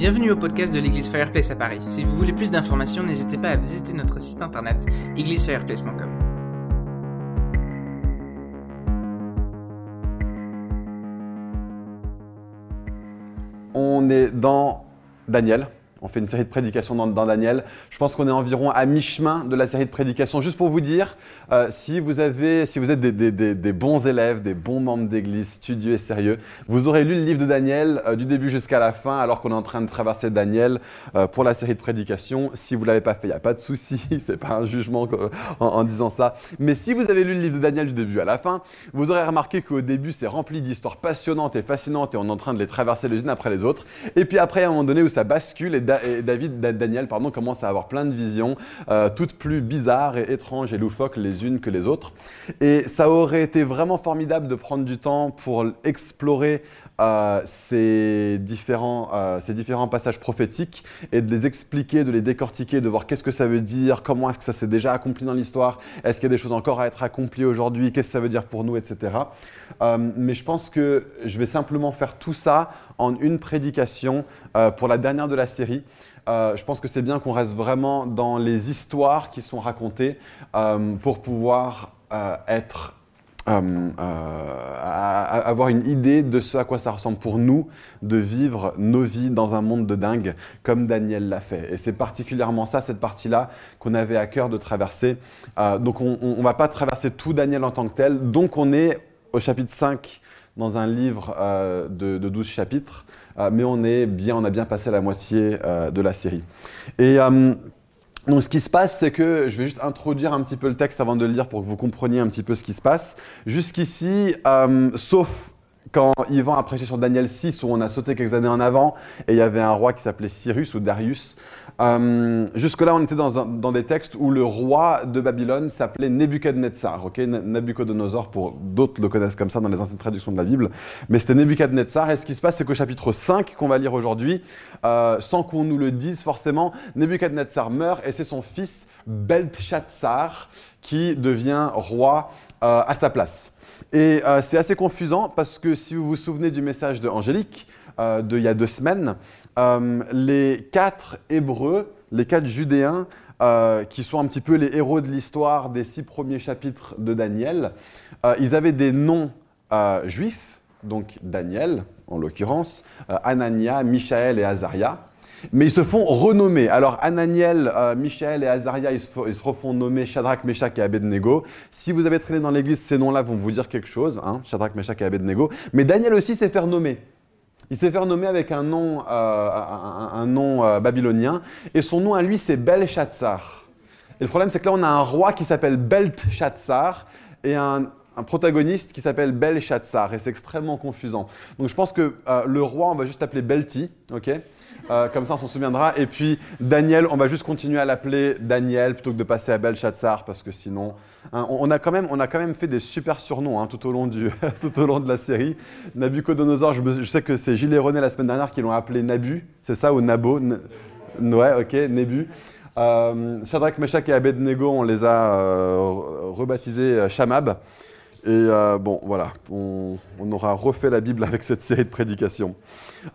Bienvenue au podcast de l'église Fireplace à Paris. Si vous voulez plus d'informations, n'hésitez pas à visiter notre site internet églisefireplace.com. On est dans Daniel. On fait une série de prédications dans, Daniel. Je pense qu'on est environ à mi-chemin de la série de prédications. Juste pour vous dire, euh, si, vous avez, si vous êtes des, bons élèves, des bons membres d'église, studieux et sérieux, vous aurez lu le livre de Daniel euh, du début jusqu'à la fin, alors qu'on est en train de traverser Daniel euh, pour la série de prédications. Si vous ne l'avez pas fait, il n'y a pas de souci. C'est pas un jugement en, en disant ça. Mais si vous avez lu le livre de Daniel du début à la fin, vous aurez remarqué qu'au début, c'est rempli d'histoires passionnantes et fascinantes et on est en train de les traverser les unes après les autres. Et puis après, à un moment donné où ça bascule et, David, Da- Daniel, pardon, commence à avoir plein de visions, euh, toutes plus bizarres et étranges et loufoques les unes que les autres. Et ça aurait été vraiment formidable de prendre du temps pour explorer euh, ces, différents, euh, ces différents passages prophétiques et de les expliquer, de les décortiquer, de voir qu'est-ce que ça veut dire, comment est-ce que ça s'est déjà accompli dans l'histoire, est-ce qu'il y a des choses encore à être accomplies aujourd'hui, qu'est-ce que ça veut dire pour nous, etc. Euh, mais je pense que je vais simplement faire tout ça en une prédication pour la dernière de la série. Je pense que c'est bien qu'on reste vraiment dans les histoires qui sont racontées pour pouvoir être euh, euh, avoir une idée de ce à quoi ça ressemble pour nous de vivre nos vies dans un monde de dingue comme Daniel l'a fait. Et c'est particulièrement ça, cette partie-là, qu'on avait à cœur de traverser. Euh, donc on ne va pas traverser tout Daniel en tant que tel. Donc on est au chapitre 5 dans un livre de, de 12 chapitres, mais on, est bien, on a bien passé la moitié de la série. Et donc, ce qui se passe, c'est que je vais juste introduire un petit peu le texte avant de le lire pour que vous compreniez un petit peu ce qui se passe. Jusqu'ici, euh, sauf quand Yvan a prêché sur Daniel 6, où on a sauté quelques années en avant, et il y avait un roi qui s'appelait Cyrus ou Darius. Euh, Jusque-là, on était dans, des textes où le roi de Babylone s'appelait Nebuchadnezzar. ok? Na- Nabucodonosor, pour d'autres le connaissent comme ça dans les anciennes traductions de la Bible. Mais c'était Nebuchadnezzar. Et ce qui se passe, c'est qu'au chapitre 5, qu'on va lire aujourd'hui, euh, sans qu'on nous le dise forcément, Nebuchadnezzar meurt et c'est son fils Belteshazzar qui devient roi euh, à sa place. Et euh, c'est assez confusant parce que si vous vous souvenez du message de Angélique euh, d'il y a deux semaines, euh, les quatre Hébreux, les quatre Judéens, euh, qui sont un petit peu les héros de l'histoire des six premiers chapitres de Daniel, ils avaient des noms juifs, donc Daniel en l'occurrence, Anania, Michaël et Azaria. Mais ils se font renommer. Alors Ananiel, euh, Michaël et Azaria, ils se, ils refont nommer Shadrach, Meshach et Abednego. Si vous avez traîné dans l'église, ces noms-là vont vous dire quelque chose, hein, Shadrach, Meshach et Abednego. Mais Daniel aussi s'est fait renommer. Il s'est fait renommer avec un nom, euh, un, nom euh, babylonien. Et son nom à lui, c'est Belshazzar. Et le problème, c'est que là, on a un roi qui s'appelle Belteshazzar et un, protagoniste qui s'appelle Belshazzar. Et c'est extrêmement confusant. Donc je pense que le roi, on va juste l'appeler Belti, ok? Euh, Comme ça, on s'en souviendra. Et puis Daniel, on va juste continuer à l'appeler Daniel plutôt que de passer à Belshazzar parce que sinon, hein, on, a quand même, on a quand même fait des super surnoms hein, tout, au long du, tout au long de la série. Nabucodonosor, je, je sais que c'est Gilles et René la semaine dernière qui l'ont appelé Nabu, c'est ça, ou Nabo N- Ouais, ok, Nebu. Euh, Shadrach, Meshach et Abednego, on les a euh, re- rebaptisés euh, Shamab. Et euh, bon, voilà, on, aura refait la Bible avec cette série de prédications.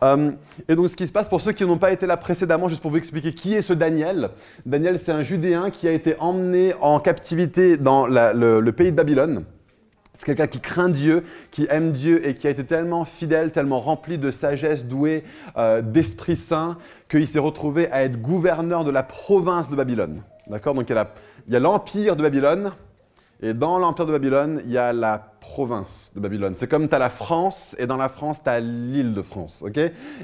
Euh, et donc, ce qui se passe pour ceux qui n'ont pas été là précédemment, juste pour vous expliquer qui est ce Daniel. Daniel, c'est un Judéen qui a été emmené en captivité dans le, pays de Babylone. C'est quelqu'un qui craint Dieu, qui aime Dieu et qui a été tellement fidèle, tellement rempli de sagesse, doué euh, d'Esprit Saint, qu'il s'est retrouvé à être gouverneur de la province de Babylone. D'accord? Donc il y a l'empire de Babylone, et dans l'empire de Babylone, il y a la province de Babylone. C'est comme tu as la France, et dans la France, tu as l'île de France.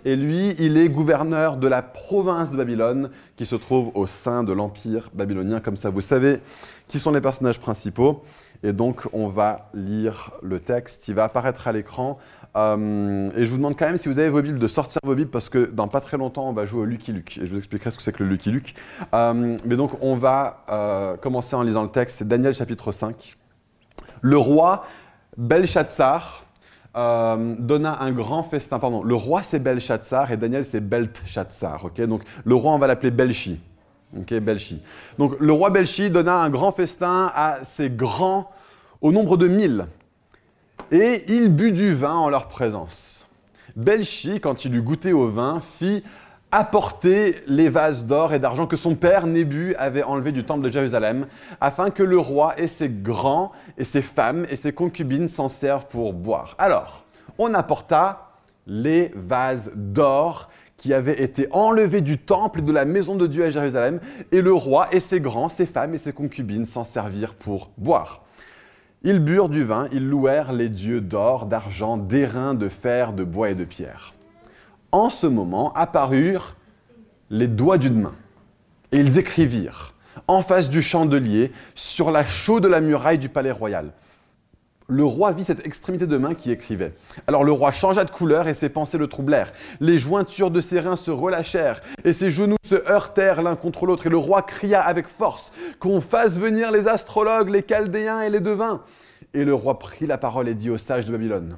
et lui, il est gouverneur de la province de Babylone, qui se trouve au sein de l'empire babylonien. Comme ça, vous savez qui sont les personnages principaux. Et donc, on va lire le texte. Il va apparaître à l'écran. Euh, et je vous demande quand même, si vous avez vos Bibles, de sortir vos Bibles, parce que dans pas très longtemps, on va jouer au Lucky Luke. Et je vous expliquerai ce que c'est que le Lucky Luke. Euh, mais donc, on va euh, commencer en lisant le texte. C'est Daniel chapitre 5. Le roi Belshazzar donna un grand festin. Pardon, le roi c'est Belshazzar et Daniel c'est Belteshazzar. ok? Donc, le roi, on va l'appeler Belchi. Donc, le roi Belchi donna un grand festin à ses grands au nombre de mille. Et il but du vin en leur présence. Belchi, quand il eut goûté au vin, fit apporter les vases d'or et d'argent que son père Nébu avait enlevés du temple de Jérusalem, afin que le roi et ses grands et ses femmes et ses concubines s'en servent pour boire. Alors, on apporta les vases d'or qui avaient été enlevés du temple et de la maison de Dieu à Jérusalem, et le roi et ses grands, ses femmes et ses concubines s'en servirent pour boire. Ils burent du vin, ils louèrent les dieux d'or, d'argent, d'airain, de fer, de bois et de pierre. En ce moment apparurent les doigts d'une main, et ils écrivirent en face du chandelier, sur la chaux de la muraille du palais royal le roi vit cette extrémité de main qui écrivait. Alors le roi changea de couleur et ses pensées le troublèrent. Les jointures de ses reins se relâchèrent et ses genoux se heurtèrent l'un contre l'autre. Et le roi cria avec force qu'on fasse venir les astrologues, les chaldéens et les devins. Et le roi prit la parole et dit aux sages de Babylone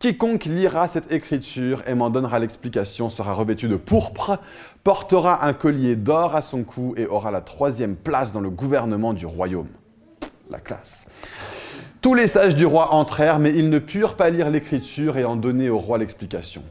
Quiconque lira cette écriture et m'en donnera l'explication sera revêtu de pourpre, portera un collier d'or à son cou et aura la troisième place dans le gouvernement du royaume. La classe. Tous les sages du roi entrèrent, mais ils ne purent pas lire l'écriture et en donner au roi l'explication.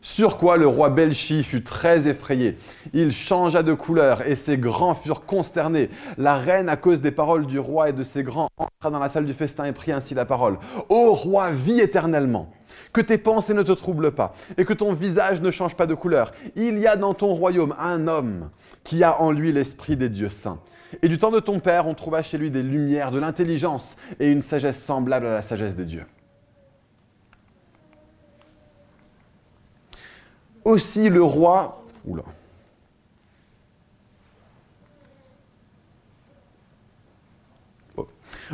Sur quoi le roi Belchi fut très effrayé. Il changea de couleur et ses grands furent consternés. La reine, à cause des paroles du roi et de ses grands, entra dans la salle du festin et prit ainsi la parole. Ô roi, vis éternellement. Que tes pensées ne te troublent pas et que ton visage ne change pas de couleur. Il y a dans ton royaume un homme qui a en lui l'esprit des dieux saints. Et du temps de ton père, on trouva chez lui des lumières, de l'intelligence et une sagesse semblable à la sagesse des dieux. Aussi le roi... Oula. Oh.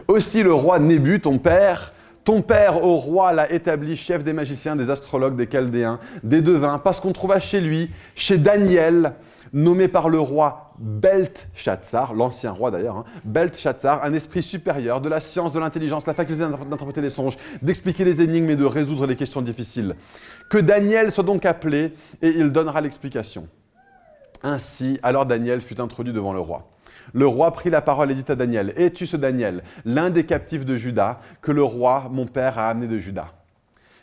Aussi le roi Nébu, ton père, ton père au roi l'a établi chef des magiciens, des astrologues, des chaldéens, des devins, parce qu'on trouva chez lui, chez Daniel, nommé par le roi Belteshazzar, l'ancien roi d'ailleurs, hein, Belteshazzar, un esprit supérieur de la science, de l'intelligence, la faculté d'interpréter les songes, d'expliquer les énigmes et de résoudre les questions difficiles. Que Daniel soit donc appelé et il donnera l'explication. Ainsi, alors Daniel fut introduit devant le roi. Le roi prit la parole et dit à Daniel, Es-tu ce Daniel, l'un des captifs de Juda, que le roi, mon père, a amené de Juda?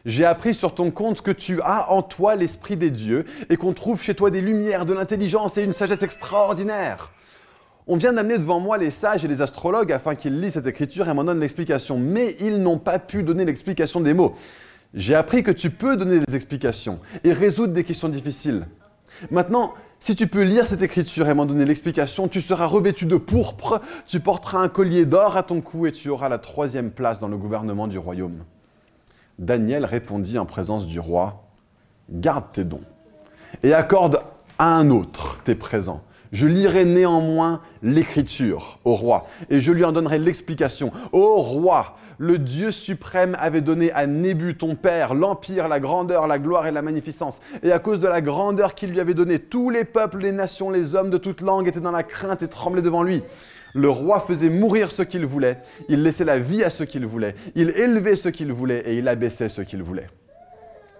J'ai appris sur ton compte que tu as en toi l'Esprit des dieux et qu'on trouve chez toi des lumières, de l'intelligence et une sagesse extraordinaire. On vient d'amener devant moi les sages et les astrologues afin qu'ils lisent cette écriture et m'en donnent l'explication, mais ils n'ont pas pu donner l'explication des mots. J'ai appris que tu peux donner des explications et résoudre des questions difficiles. Maintenant, si tu peux lire cette écriture et m'en donner l'explication, tu seras revêtu de pourpre, tu porteras un collier d'or à ton cou et tu auras la troisième place dans le gouvernement du royaume. Daniel répondit en présence du roi, Garde tes dons et accorde à un autre tes présents. Je lirai néanmoins l'écriture au roi et je lui en donnerai l'explication. Ô roi, le Dieu suprême avait donné à Nébu, ton père, l'empire, la grandeur, la gloire et la magnificence. Et à cause de la grandeur qu'il lui avait donnée, tous les peuples, les nations, les hommes de toute langue étaient dans la crainte et tremblaient devant lui. Le roi faisait mourir ce qu'il voulait, il laissait la vie à ce qu'il voulait, il élevait ce qu'il voulait et il abaissait ce qu'il voulait.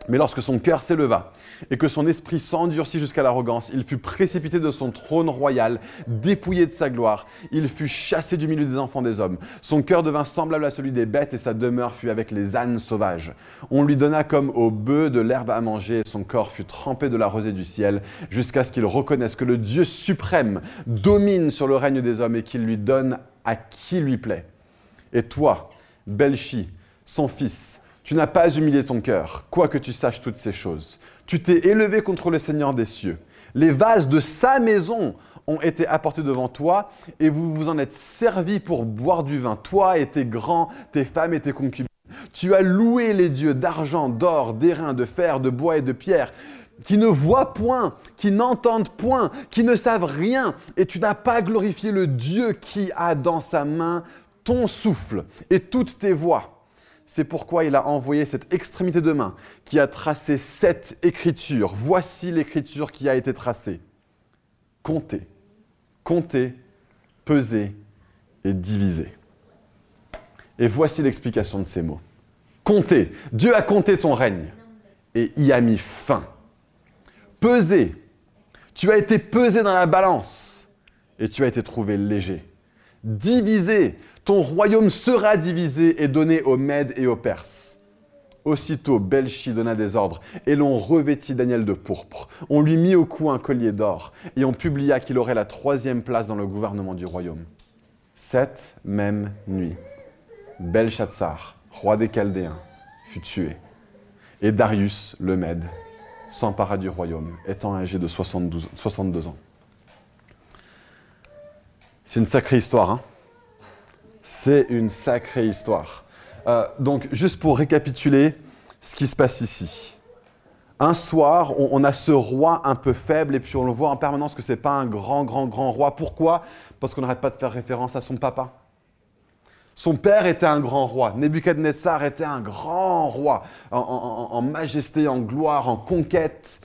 Mais lorsque son cœur s'éleva et que son esprit s'endurcit jusqu'à l'arrogance, il fut précipité de son trône royal, dépouillé de sa gloire. Il fut chassé du milieu des enfants des hommes. Son cœur devint semblable à celui des bêtes et sa demeure fut avec les ânes sauvages. On lui donna comme au bœuf de l'herbe à manger et son corps fut trempé de la rosée du ciel jusqu'à ce qu'il reconnaisse que le Dieu suprême domine sur le règne des hommes et qu'il lui donne à qui lui plaît. Et toi, Belchi, son fils, tu n'as pas humilié ton cœur, quoique tu saches toutes ces choses. Tu t'es élevé contre le Seigneur des cieux. Les vases de sa maison ont été apportés devant toi et vous vous en êtes servis pour boire du vin, toi et tes grands, tes femmes et tes concubines. Tu as loué les dieux d'argent, d'or, d'airain, de fer, de bois et de pierre, qui ne voient point, qui n'entendent point, qui ne savent rien, et tu n'as pas glorifié le Dieu qui a dans sa main ton souffle et toutes tes voix. C'est pourquoi il a envoyé cette extrémité de main qui a tracé cette écriture. Voici l'écriture qui a été tracée. Comptez, comptez, pesez et divisez. Et voici l'explication de ces mots. Comptez. Dieu a compté ton règne et y a mis fin. Pesez. Tu as été pesé dans la balance et tu as été trouvé léger. Divisez ton royaume sera divisé et donné aux Mèdes et aux Perses. Aussitôt, Belchi donna des ordres, et l'on revêtit Daniel de pourpre. On lui mit au cou un collier d'or, et on publia qu'il aurait la troisième place dans le gouvernement du royaume. Cette même nuit, Belshazzar, roi des Chaldéens, fut tué, et Darius le Mède s'empara du royaume, étant âgé de 72, 62 ans. C'est une sacrée histoire, hein C'est une sacrée histoire. Euh, donc, juste pour récapituler ce qui se passe ici. Un soir, on, a ce roi un peu faible et puis on le voit en permanence que ce n'est pas un grand, grand, grand roi. Pourquoi? Parce qu'on n'arrête pas de faire référence à son papa. Son père était un grand roi. Nebuchadnezzar était un grand roi en, majesté, en gloire, en conquête.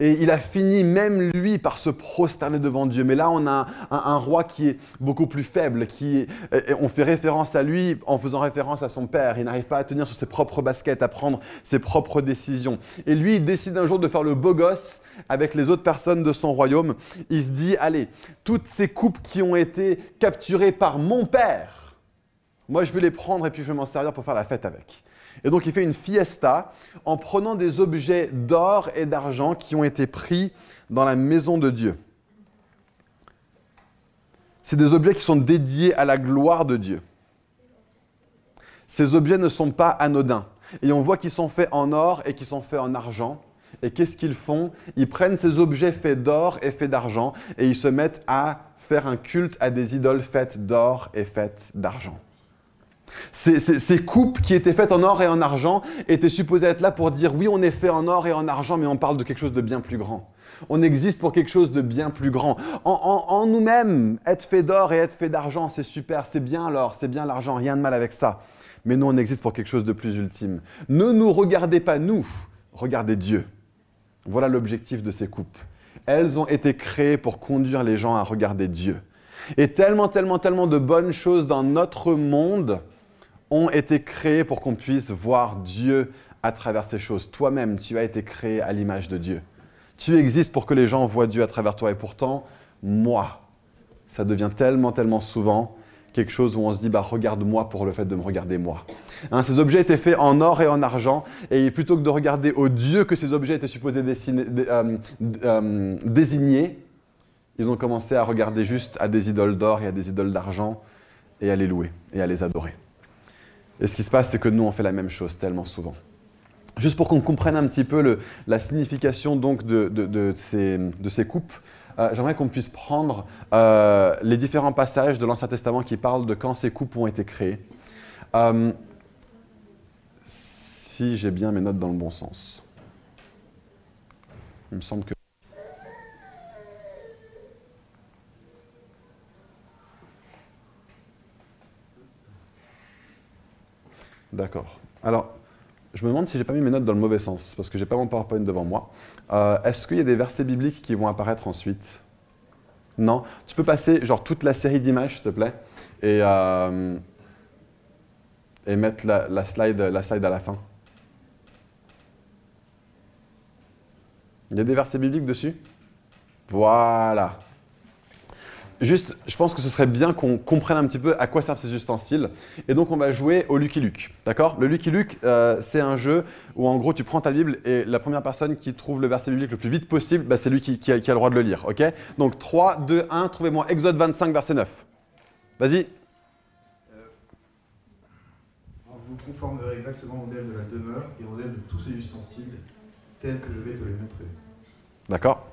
Et il a fini même lui par se prosterner devant Dieu. Mais là, on a un, roi qui est beaucoup plus faible. Qui on fait référence à lui en faisant référence à son père. Il n'arrive pas à tenir sur ses propres baskets, à prendre ses propres décisions. Et lui, il décide un jour de faire le beau gosse avec les autres personnes de son royaume. Il se dit, allez, toutes ces coupes qui ont été capturées par mon père, moi, je vais les prendre et puis je vais m'en servir pour faire la fête avec. Et donc, il fait une fiesta en prenant des objets d'or et d'argent qui ont été pris dans la maison de Dieu. C'est des objets qui sont dédiés à la gloire de Dieu. Ces objets ne sont pas anodins. Et on voit qu'ils sont faits en or et qu'ils sont faits en argent. Et qu'est-ce qu'ils font? Ils prennent ces objets faits d'or et faits d'argent et ils se mettent à faire un culte à des idoles faites d'or et faites d'argent. Ces, coupes qui étaient faites en or et en argent étaient supposées être là pour dire oui, on est fait en or et en argent, mais on parle de quelque chose de bien plus grand. On existe pour quelque chose de bien plus grand. En, en, en nous-mêmes, être fait d'or et être fait d'argent, c'est super, c'est bien l'or, c'est bien l'argent, rien de mal avec ça. Mais nous, on existe pour quelque chose de plus ultime. Ne nous regardez pas nous, regardez Dieu. Voilà l'objectif de ces coupes. Elles ont été créées pour conduire les gens à regarder Dieu. Et tellement, tellement, tellement de bonnes choses dans notre monde ont été créés pour qu'on puisse voir Dieu à travers ces choses. Toi-même, tu as été créé à l'image de Dieu. Tu existes pour que les gens voient Dieu à travers toi. Et pourtant, moi, ça devient tellement, tellement souvent quelque chose où on se dit, bah, regarde-moi pour le fait de me regarder moi. Hein, ces objets étaient faits en or et en argent, et plutôt que de regarder au Dieu que ces objets étaient supposés euh, euh, désigner, ils ont commencé à regarder juste à des idoles d'or et à des idoles d'argent, et à les louer et à les adorer. Et ce qui se passe, c'est que nous, on fait la même chose tellement souvent. Juste pour qu'on comprenne un petit peu la signification donc de ces, coupes, euh, j'aimerais qu'on puisse prendre euh, les différents passages de l'Ancien Testament qui parlent de quand ces coupes ont été créées. Euh, si j'ai bien mes notes dans le bon sens. Il me semble que D'accord. Alors, je me demande si j'ai pas mis mes notes dans le mauvais sens, parce que j'ai pas mon PowerPoint devant moi. Euh, Est-ce qu'il y a des versets bibliques qui vont apparaître ensuite? Non Tu peux passer genre toute la série d'images, s'il te plaît, et, euh, et mettre la slide à la fin. Il y a des versets bibliques dessus? Voilà. Juste, je pense que ce serait bien qu'on comprenne un petit peu à quoi servent ces ustensiles. Et donc, on va jouer au Lucky Luke. D'accord? Le Lucky Luke, euh, c'est un jeu où, en gros, tu prends ta Bible et la première personne qui trouve le verset biblique le plus vite possible, bah, c'est lui qui, qui, a, qui, a, le droit de le lire. Ok? Donc, 3, 2, 1, trouvez-moi Exode 25, verset 9. Vas-y. Euh, vous conformerez exactement au modèle de la demeure et au modèle de tous ces ustensiles tels que je vais te les montrer. D'accord?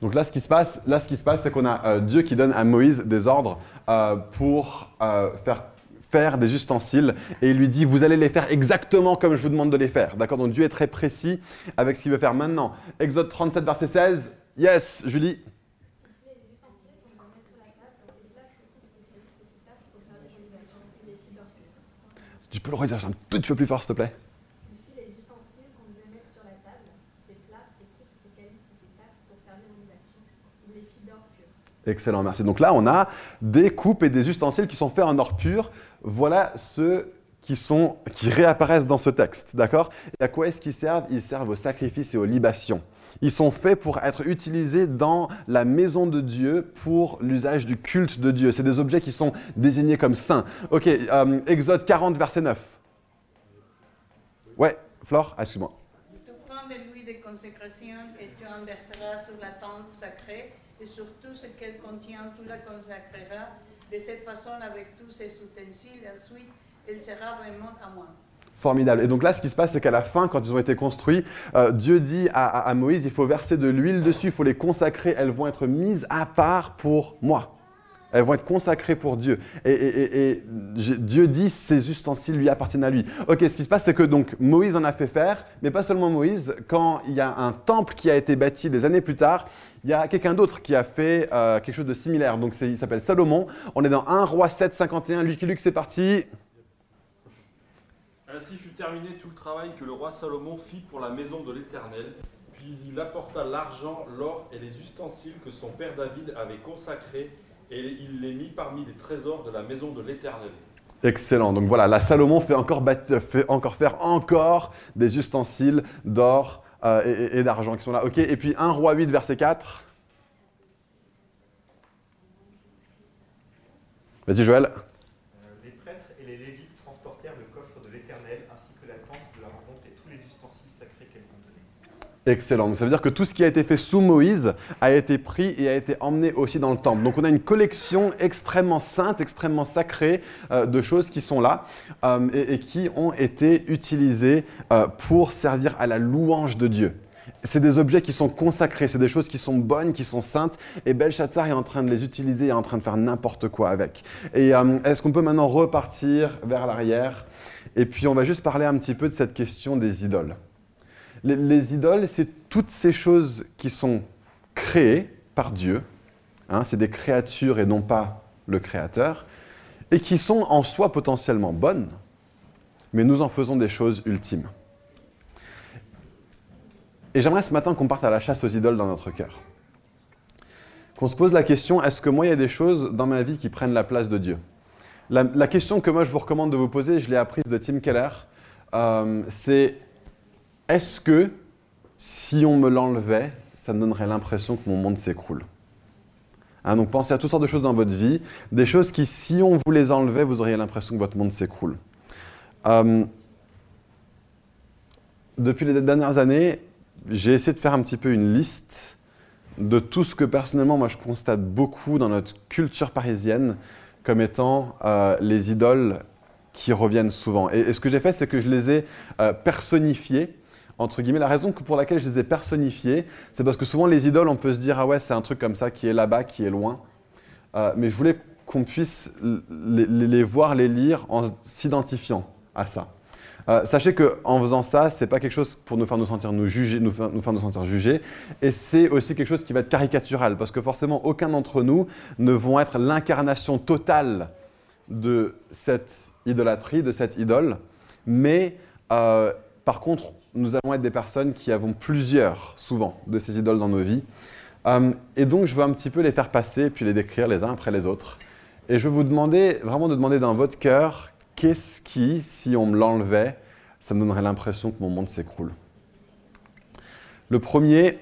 Donc là, ce qui se passe, là, ce qui se passe, c'est qu'on a euh, Dieu qui donne à Moïse des ordres euh, pour euh, faire faire des ustensiles et il lui dit vous allez les faire exactement comme je vous demande de les faire. D'accord Donc Dieu est très précis avec ce qu'il veut faire maintenant. Exode 37 verset 16. Yes, Julie. Tu peux le redire un tout petit peu plus fort s'il te plaît Excellent, merci. Donc là, on a des coupes et des ustensiles qui sont faits en or pur. Voilà ceux qui, sont, qui réapparaissent dans ce texte. D'accord? Et à quoi est-ce qu'ils servent? Ils servent aux sacrifices et aux libations. Ils sont faits pour être utilisés dans la maison de Dieu pour l'usage du culte de Dieu. C'est des objets qui sont désignés comme saints. Ok, euh, Exode 40, verset 9. Ouais, Flore, excuse-moi. Tu prends tu sur la tente sacrée et sur tout ce qu'elle contient, tu la consacreras. De cette façon, avec tous ses ustensiles, ensuite, elle sera vraiment à moi. Formidable. Et donc là, ce qui se passe, c'est qu'à la fin, quand ils ont été construits, euh, Dieu dit à- à Moïse, il faut verser de l'huile dessus, il faut les consacrer, elles vont être mises à part pour moi. Elles vont être consacrées pour Dieu. Et, Dieu dit, ces ustensiles lui appartiennent à lui. Ok, ce qui se passe, c'est que donc Moïse en a fait faire, mais pas seulement Moïse. Quand il y a un temple qui a été bâti des années plus tard, il y a quelqu'un d'autre qui a fait euh, quelque chose de similaire. Donc il s'appelle Salomon. On est dans 1 roi 7, 51. Lucky Luke, c'est parti. Ainsi fut terminé tout le travail que le roi Salomon fit pour la maison de l'Éternel. Puis il apporta l'argent, l'or et les ustensiles que son père David avait consacrés, et il les mit parmi les trésors de la maison de l'Éternel. Excellent. Donc voilà, la Salomon fait encore, faire encore des ustensiles d'or euh, et- et d'argent qui sont là. Ok. Et puis 1 roi 8 verset 4. Vas-y Joël. Euh, Les prêtres et les lévites transportèrent le coffre de l'Éternel ainsi que la tente de la rencontre et tous les ustensiles sacrés qu'elle contenait. Excellent. Donc ça veut dire que tout ce qui a été fait sous Moïse a été pris et a été emmené aussi dans le temple. Donc on a une collection extrêmement sainte, extrêmement sacrée euh, de choses qui sont là euh, et, qui ont été utilisées euh, pour servir à la louange de Dieu. C'est des objets qui sont consacrés, c'est des choses qui sont bonnes, qui sont saintes, et Belshazzar est en train de les utiliser, est en train de faire n'importe quoi avec. Et est-ce qu'on peut maintenant repartir vers l'arrière? Et puis on va juste parler un petit peu de cette question des idoles. Les, les idoles, c'est toutes ces choses qui sont créées par Dieu. hein, c'est des créatures et non pas le Créateur. Et qui sont en soi potentiellement bonnes, mais nous en faisons des choses ultimes. Et j'aimerais ce matin qu'on parte à la chasse aux idoles dans notre cœur. Qu'on se pose la question, est-ce que moi, il y a des choses dans ma vie qui prennent la place de Dieu? La, la question que moi, je vous recommande de vous poser, je l'ai apprise de Tim Keller, euh, c'est est-ce que si on me l'enlevait, ça me donnerait l'impression que mon monde s'écroule? Hein, Donc pensez à toutes sortes de choses dans votre vie, des choses qui, si on vous les enlevait, vous auriez l'impression que votre monde s'écroule. Euh, depuis les dernières années, j'ai essayé de faire un petit peu une liste de tout ce que personnellement, moi, je constate beaucoup dans notre culture parisienne comme étant euh, les idoles qui reviennent souvent. Et, et ce que j'ai fait, c'est que je les ai euh, personnifiées entre guillemets. La raison pour laquelle je les ai personnifiées, c'est parce que souvent les idoles, on peut se dire ah ouais, c'est un truc comme ça qui est là-bas, qui est loin. Euh, mais je voulais qu'on puisse les, voir, les lire en s'identifiant à ça. Euh, sachez que en faisant ça, c'est pas quelque chose pour nous faire nous sentir nous juger, nous faire, nous faire nous sentir jugés, et c'est aussi quelque chose qui va être caricatural, parce que forcément aucun d'entre nous ne vont être l'incarnation totale de cette idolâtrie, de cette idole, mais euh, par contre, nous allons être des personnes qui avons plusieurs, souvent, de ces idoles dans nos vies. Euh, et donc, je veux un petit peu les faire passer, puis les décrire les uns après les autres. Et je veux vous demander, vraiment de demander dans votre cœur, qu'est-ce qui, si on me l'enlevait, ça me donnerait l'impression que mon monde s'écroule? Le premier,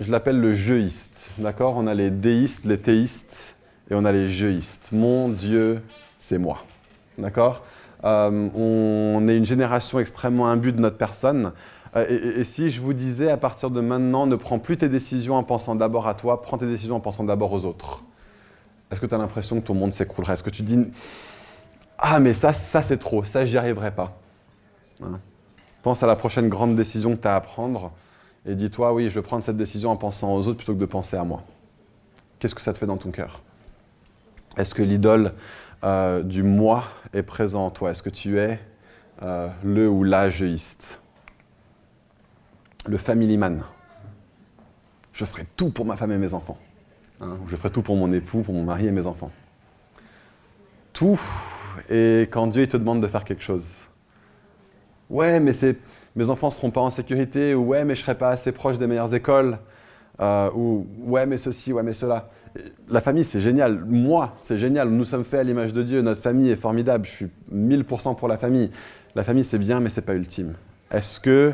je l'appelle le jeuiste. D'accord? On a les déistes, les théistes, et on a les jeuistes. Mon Dieu, c'est moi. D'accord? On est une génération extrêmement imbue de notre personne. Euh, Et, si je vous disais à partir de maintenant, ne prends plus tes décisions en pensant d'abord à toi, prends tes décisions en pensant d'abord aux autres. Est-ce que tu as l'impression que ton monde s'écroulerait? Est-ce que tu dis Ah, mais ça, ça c'est trop, ça, j'y arriverai pas Hein? Pense à la prochaine grande décision que tu as à prendre et dis-toi Oui, je vais prendre cette décision en pensant aux autres plutôt que de penser à moi. Qu'est-ce que ça te fait dans ton cœur? Est-ce que l'idole euh, du moi est présent en toi Est-ce que tu es euh, le ou la Le family man. Je ferai tout pour ma femme et mes enfants. Hein, je ferai tout pour mon époux, pour mon mari et mes enfants. Tout. Et quand Dieu il te demande de faire quelque chose. Ouais, mais mes enfants ne seront pas en sécurité. Ou ouais, mais je ne serai pas assez proche des meilleures écoles. Euh, ou ouais, mais ceci, ouais, mais cela. La famille, c'est génial. Moi, c'est génial. Nous sommes faits à l'image de Dieu. Notre famille est formidable. Je suis 1000% pour la famille. La famille, c'est bien, mais ce n'est pas ultime. Est-ce que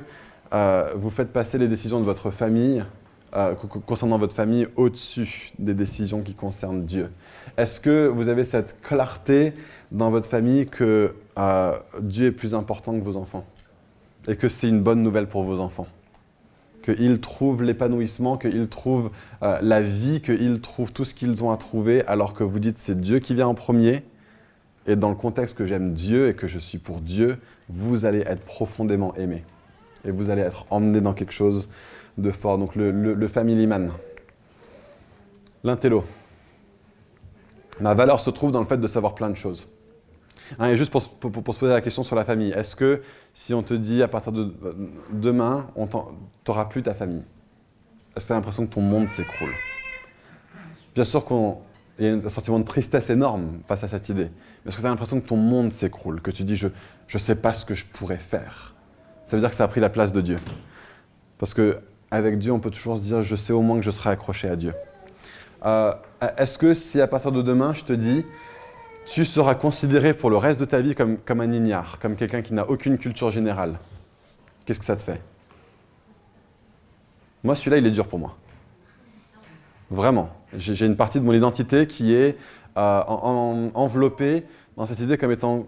euh, vous faites passer les décisions de votre famille, euh, co- co- concernant votre famille, au-dessus des décisions qui concernent Dieu? Est-ce que vous avez cette clarté dans votre famille que euh, Dieu est plus important que vos enfants? Et que c'est une bonne nouvelle pour vos enfants? Qu'ils trouvent l'épanouissement, qu'ils trouvent euh, la vie, qu'ils trouvent tout ce qu'ils ont à trouver, alors que vous dites c'est Dieu qui vient en premier. Et dans le contexte que j'aime Dieu et que je suis pour Dieu, vous allez être profondément aimé. Et vous allez être emmené dans quelque chose de fort. Donc le, le, le family man. L'intello. Ma valeur se trouve dans le fait de savoir plein de choses. Hein, et juste pour, se poser la question sur la famille, est-ce que si on te dit à partir de demain, tu n'auras plus ta famille, est-ce que tu as l'impression que ton monde s'écroule? Bien sûr qu'il y a un sentiment de tristesse énorme face à cette idée. Mais est-ce que tu as l'impression que ton monde s'écroule Que tu dis, je ne sais pas ce que je pourrais faire? Ça veut dire que ça a pris la place de Dieu. Parce qu'avec Dieu, on peut toujours se dire, je sais au moins que je serai accroché à Dieu. Euh, est-ce que si à partir de demain, je te dis, tu seras considéré pour le reste de ta vie comme, comme un ignare, comme quelqu'un qui n'a aucune culture générale, qu'est-ce que ça te fait? Moi, celui-là, il est dur pour moi. Vraiment. J'ai une partie de mon identité qui est euh, en, en, enveloppée dans cette idée comme étant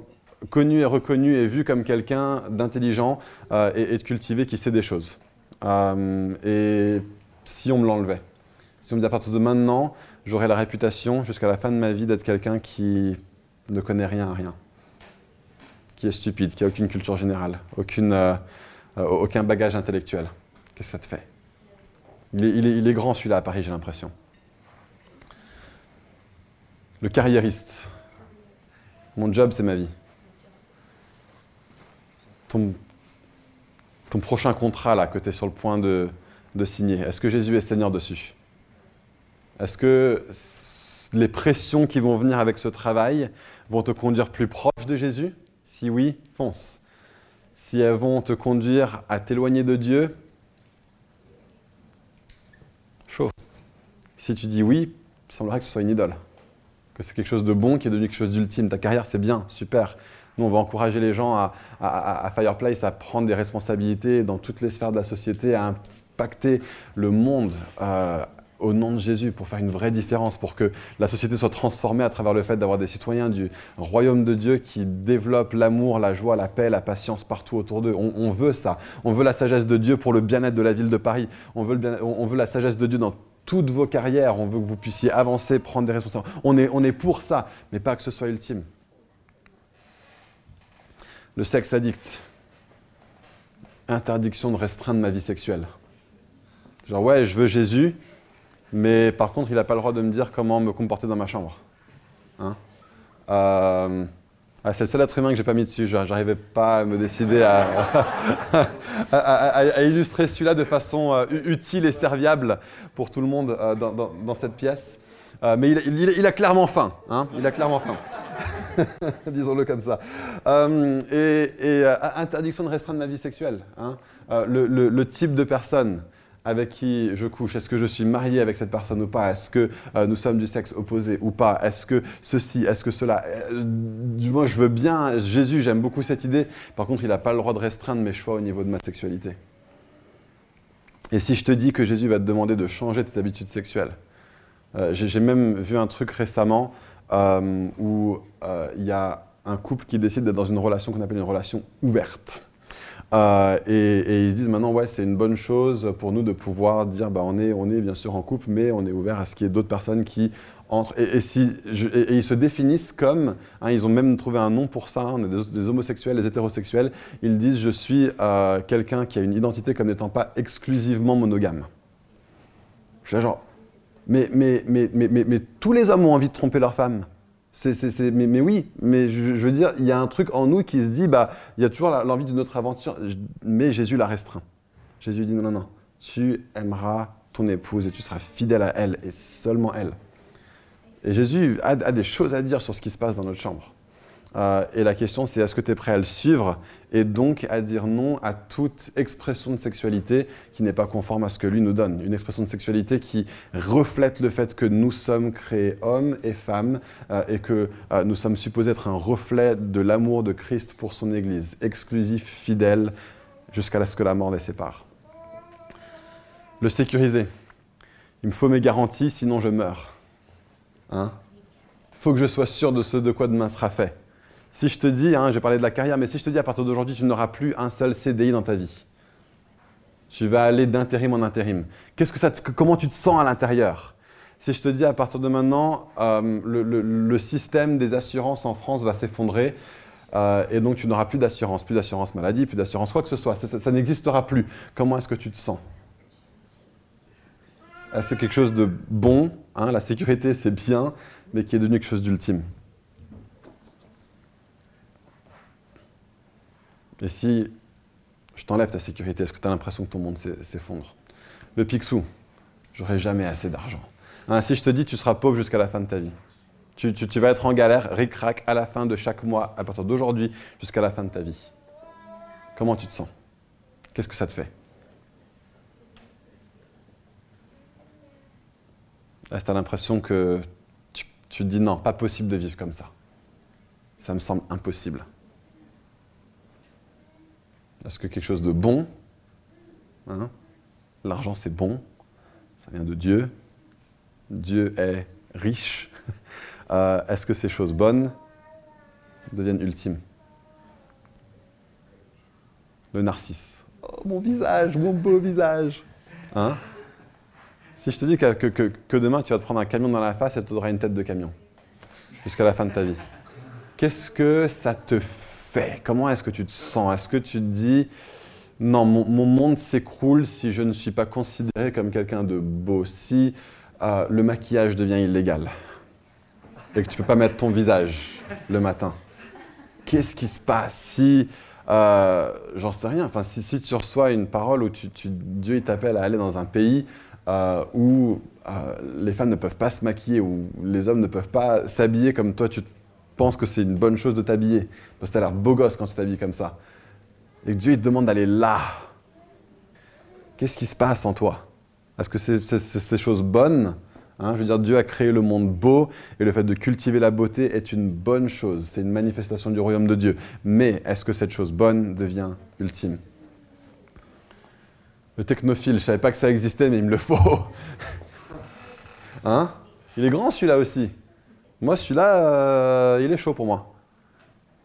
connu et reconnu et vu comme quelqu'un d'intelligent euh, et, et, de cultivé qui sait des choses. Euh, et si on me l'enlevait? Si on me dit à partir de maintenant, j'aurai la réputation jusqu'à la fin de ma vie d'être quelqu'un qui ne connaît rien à rien, qui est stupide, qui n'a aucune culture générale, aucune, euh, euh, aucun bagage intellectuel. Qu'est-ce que ça te fait? Il est, grand celui-là à Paris, j'ai l'impression. Le carriériste. Mon job, c'est ma vie. Ton, prochain contrat là, que tu es sur le point de signer, est-ce que Jésus est Seigneur dessus? Est-ce que les pressions qui vont venir avec ce travail vont te conduire plus proche de Jésus? Si oui, fonce. Si elles vont te conduire à t'éloigner de Dieu, chaud. Si tu dis oui, il semblerait que ce soit une idole. Que c'est quelque chose de bon qui est devenu quelque chose d'ultime. Ta carrière, c'est bien, super. Nous, on va encourager les gens à, Fireplace à prendre des responsabilités dans toutes les sphères de la société, à impacter le monde, euh, au nom de Jésus pour faire une vraie différence, pour que la société soit transformée à travers le fait d'avoir des citoyens du royaume de Dieu qui développent l'amour, la joie, la paix, la patience partout autour d'eux. On, veut ça. On veut la sagesse de Dieu pour le bien-être de la ville de Paris. On veut, la sagesse de Dieu dans toutes vos carrières. On veut que vous puissiez avancer, prendre des responsabilités. On est pour ça, mais pas que ce soit ultime. Le sexe addict. Interdiction de restreindre ma vie sexuelle. Genre, ouais, je veux Jésus, mais par contre, il n'a pas le droit de me dire comment me comporter dans ma chambre. Hein euh, c'est le seul être humain que j'ai pas mis dessus. J'arrivais pas à me décider à, à, illustrer celui-là de façon euh, utile et serviable pour tout le monde euh, dans, cette pièce. Mais il, a clairement faim. Hein il a clairement faim. Disons-le comme ça. Et, interdiction de restreindre ma vie sexuelle. Hein le, type de personne avec qui je couche, est-ce que je suis marié avec cette personne ou pas, est-ce que euh, nous sommes du sexe opposé ou pas, est-ce que ceci, est-ce que cela? Euh, du moins, je veux bien, Jésus, j'aime beaucoup cette idée. Par contre, il n'a pas le droit de restreindre mes choix au niveau de ma sexualité. Et si je te dis que Jésus va te demander de changer tes habitudes sexuelles, euh, j'ai même vu un truc récemment euh, où il y a un couple qui décide d'être dans une relation qu'on appelle une relation ouverte. Euh, et, ils se disent maintenant, ouais, c'est une bonne chose pour nous de pouvoir dire, bah, on, est, on est bien sûr en couple, mais on est ouvert à ce qu'il y ait d'autres personnes qui entrent. Et, ils se définissent comme, hein, ils ont même trouvé un nom pour ça, hein, on est des, homosexuels, des hétérosexuels, ils disent, je suis euh, quelqu'un qui a une identité comme n'étant pas exclusivement monogame. Je suis là genre, mais, mais, mais, mais tous les hommes ont envie de tromper leur femme. C'est, c'est, c'est, mais, oui, mais je, veux dire, il y a un truc en nous qui se dit, bah, il y a toujours l'envie d'une autre aventure, mais Jésus l'a restreint. Jésus dit non, non, non, tu aimeras ton épouse et tu seras fidèle à elle et seulement elle. Et Jésus a des choses à dire sur ce qui se passe dans notre chambre. Euh, et la question, c'est est-ce que tu es prêt à le suivre et donc à dire non à toute expression de sexualité qui n'est pas conforme à ce que lui nous donne. Une expression de sexualité qui reflète le fait que nous sommes créés hommes et femmes euh, et que euh, nous sommes supposés être un reflet de l'amour de Christ pour son Église, exclusif, fidèle, jusqu'à ce que la mort les sépare. Le sécuriser. Il me faut mes garanties, sinon je meurs. Hein? Faut que je sois sûr de ce de quoi demain sera fait Si je te dis, hein, j'ai parlé de la carrière, mais si je te dis à partir d'aujourd'hui, tu n'auras plus un seul CDI dans ta vie. Tu vas aller d'intérim en intérim. Qu'est-ce que ça comment tu te sens à l'intérieur? Si je te dis à partir de maintenant, euh, le, système des assurances en France va s'effondrer, euh, et donc tu n'auras plus d'assurance, plus d'assurance maladie, plus d'assurance quoi que ce soit, ça, n'existera plus. Comment est-ce que tu te sens? C'est quelque chose de bon, hein, la sécurité c'est bien, mais qui est devenu quelque chose d'ultime. Et si je t'enlève ta sécurité, est-ce que tu as l'impression que ton monde s'e- s'effondre? Le Picsou, j'aurai jamais assez d'argent. Hein, si je te dis tu seras pauvre jusqu'à la fin de ta vie, tu, vas être en galère, ric-rac, à la fin de chaque mois, à partir d'aujourd'hui jusqu'à la fin de ta vie. Comment tu te sens? Qu'est-ce que ça te fait? Est-ce que tu as l'impression que tu te dis non, pas possible de vivre comme ça Ça me semble impossible. Est-ce que quelque chose de bon hein L'argent c'est bon, ça vient de Dieu. Dieu est riche. Euh, Est-ce que ces choses bonnes deviennent ultimes? Le narcisse. Oh, mon visage, mon beau visage. Hein? Si je te dis que, que- demain tu vas te prendre un camion dans la face et tu auras une tête de camion jusqu'à la fin de ta vie, qu'est-ce que ça te fait Comment est-ce que tu te sens? Est-ce que tu te dis non, mon, mon monde s'écroule si je ne suis pas considéré comme quelqu'un de beau, si euh, le maquillage devient illégal et que tu ne peux pas mettre ton visage le matin? Qu'est-ce qui se passe si, euh, j'en sais rien, enfin, si, tu reçois une parole où tu, tu- Dieu t'appelle à aller dans un pays euh, où les femmes ne peuvent pas se maquiller, où les hommes ne peuvent pas s'habiller comme toi tu penses que c'est une bonne chose de t'habiller, parce que tu as l'air beau gosse quand tu t'habilles comme ça, et que Dieu il te demande d'aller là, qu'est-ce qui se passe en toi? Est-ce que c'est ces choses bonnes? Hein, je veux dire, Dieu a créé le monde beau et le fait de cultiver la beauté est une bonne chose. C'est une manifestation du royaume de Dieu. Mais est-ce que cette chose bonne devient ultime? Le technophile, je savais pas que ça existait, mais il me le faut. Hein? Il est grand celui-là aussi. Moi, celui-là, euh, il est chaud pour moi.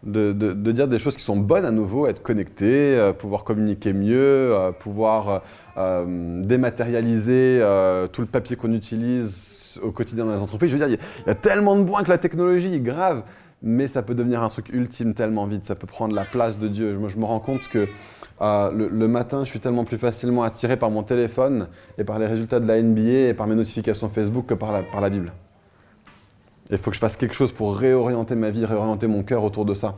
De, dire des choses qui sont bonnes à nouveau, être connecté, euh, pouvoir communiquer mieux, euh, pouvoir dématérialiser tout le papier qu'on utilise au quotidien dans les entreprises. Je veux dire, il y a- tellement de points que la technologie, grave, mais ça peut devenir un truc ultime tellement vite, ça peut prendre la place de Dieu. Moi, je me rends compte que le, matin, je suis tellement plus facilement attiré par mon téléphone et par les résultats de la NBA et par mes notifications Facebook que par la Bible. Il faut que je fasse quelque chose pour réorienter ma vie, réorienter mon cœur autour de ça.